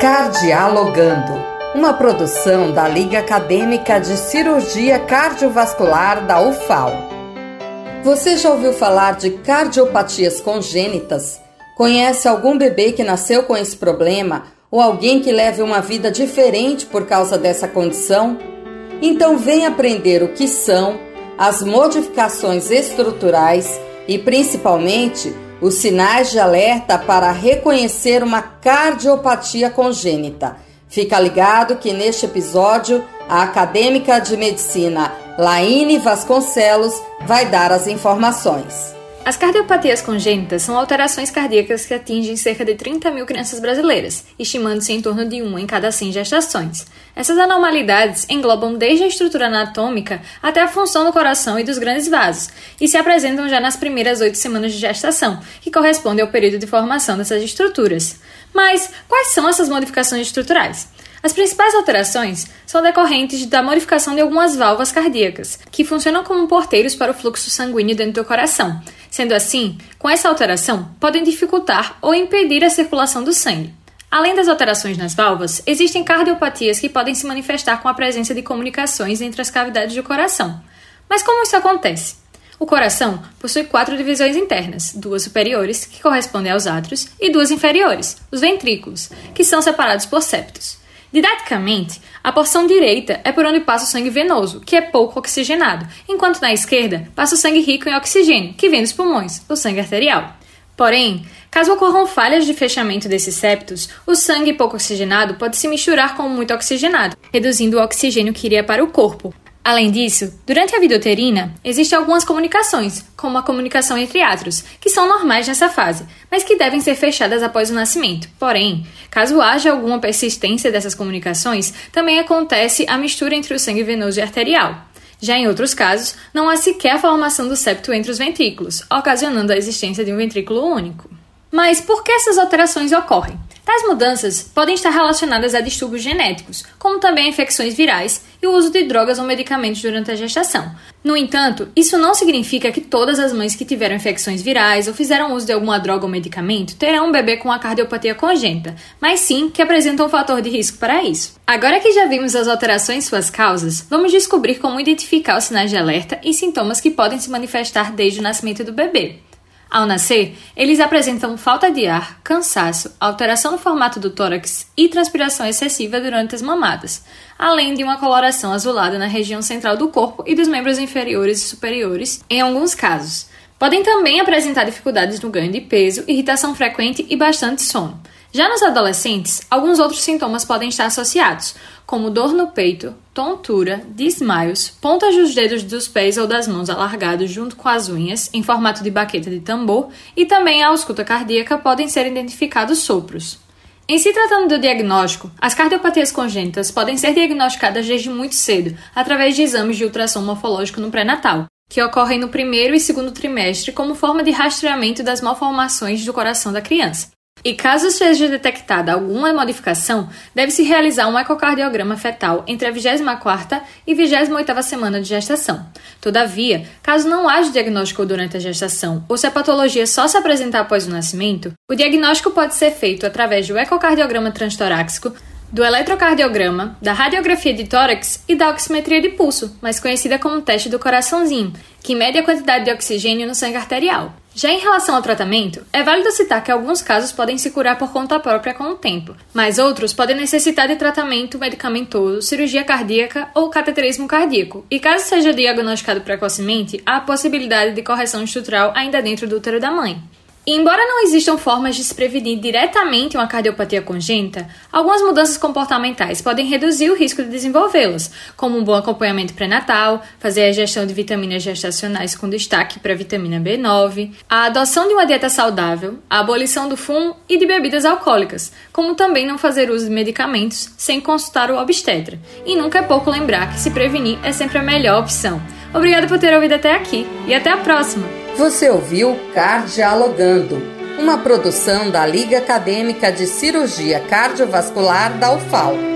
Cardialogando, uma produção da Liga Acadêmica de Cirurgia Cardiovascular da UFAL. Você já ouviu falar de cardiopatias congênitas? Conhece algum bebê que nasceu com esse problema ou alguém que leve uma vida diferente por causa dessa condição? Então vem aprender o que são as modificações estruturais e principalmente os sinais de alerta para reconhecer uma cardiopatia congênita. Fica ligado que neste episódio a acadêmica de medicina Laine Vasconcelos vai dar as informações. As cardiopatias congênitas são alterações cardíacas que atingem cerca de 30 mil crianças brasileiras, estimando-se em torno de uma em cada 100 gestações. Essas anormalidades englobam desde a estrutura anatômica até a função do coração e dos grandes vasos, e se apresentam já nas primeiras oito semanas de gestação, que corresponde ao período de formação dessas estruturas. Mas quais são essas modificações estruturais? As principais alterações são decorrentes da modificação de algumas válvulas cardíacas, que funcionam como porteiros para o fluxo sanguíneo dentro do coração. Sendo assim, com essa alteração, podem dificultar ou impedir a circulação do sangue. Além das alterações nas válvulas, existem cardiopatias que podem se manifestar com a presença de comunicações entre as cavidades do coração. Mas como isso acontece? O coração possui quatro divisões internas, duas superiores, que correspondem aos átrios, e duas inferiores, os ventrículos, que são separados por septos. Didaticamente, a porção direita é por onde passa o sangue venoso, que é pouco oxigenado, enquanto na esquerda passa o sangue rico em oxigênio, que vem dos pulmões, o sangue arterial. Porém, caso ocorram falhas de fechamento desses septos, o sangue pouco oxigenado pode se misturar com o muito oxigenado, reduzindo o oxigênio que iria para o corpo, Além disso, durante a vida uterina, existem algumas comunicações, como a comunicação entre átrios, que são normais nessa fase, mas que devem ser fechadas após o nascimento. Porém, caso haja alguma persistência dessas comunicações, também acontece a mistura entre o sangue venoso e arterial. Já em outros casos, não há sequer a formação do septo entre os ventrículos, ocasionando a existência de um ventrículo único. Mas por que essas alterações ocorrem? Tais mudanças podem estar relacionadas a distúrbios genéticos, como também a infecções virais e o uso de drogas ou medicamentos durante a gestação. No entanto, isso não significa que todas as mães que tiveram infecções virais ou fizeram uso de alguma droga ou medicamento terão um bebê com a cardiopatia congênita, mas sim que apresentam um fator de risco para isso. Agora que já vimos as alterações e suas causas, vamos descobrir como identificar os sinais de alerta e sintomas que podem se manifestar desde o nascimento do bebê. Ao nascer, eles apresentam falta de ar, cansaço, alteração no formato do tórax e transpiração excessiva durante as mamadas, além de uma coloração azulada na região central do corpo e dos membros inferiores e superiores, em alguns casos. Podem também apresentar dificuldades no ganho de peso, irritação frequente e bastante sono. Já nos adolescentes, alguns outros sintomas podem estar associados, como dor no peito, tontura, desmaios, pontas dos dedos dos pés ou das mãos alargados junto com as unhas, em formato de baqueta de tambor, e também a ausculta cardíaca podem ser identificados sopros. Em se tratando do diagnóstico, as cardiopatias congênitas podem ser diagnosticadas desde muito cedo, através de exames de ultrassom morfológico no pré-natal, que ocorrem no primeiro e segundo trimestre como forma de rastreamento das malformações do coração da criança. E caso seja detectada alguma modificação, deve-se realizar um ecocardiograma fetal entre a 24ª e 28ª semana de gestação. Todavia, caso não haja diagnóstico durante a gestação ou se a patologia só se apresentar após o nascimento, o diagnóstico pode ser feito através do ecocardiograma transtoráxico, do eletrocardiograma, da radiografia de tórax e da oximetria de pulso, mais conhecida como teste do coraçãozinho, que mede a quantidade de oxigênio no sangue arterial. Já em relação ao tratamento, é válido citar que alguns casos podem se curar por conta própria com o tempo, mas outros podem necessitar de tratamento medicamentoso, cirurgia cardíaca ou cateterismo cardíaco. E caso seja diagnosticado precocemente, há a possibilidade de correção estrutural ainda dentro do útero da mãe. Embora não existam formas de se prevenir diretamente uma cardiopatia congênita, algumas mudanças comportamentais podem reduzir o risco de desenvolvê-las, como um bom acompanhamento pré-natal, fazer a ingestão de vitaminas gestacionais com destaque para a vitamina B9, a adoção de uma dieta saudável, a abolição do fumo e de bebidas alcoólicas, como também não fazer uso de medicamentos sem consultar o obstetra. E nunca é pouco lembrar que se prevenir é sempre a melhor opção. Obrigada por ter ouvido até aqui e até a próxima! Você ouviu Cardialogando, uma produção da Liga Acadêmica de Cirurgia Cardiovascular da UFAL.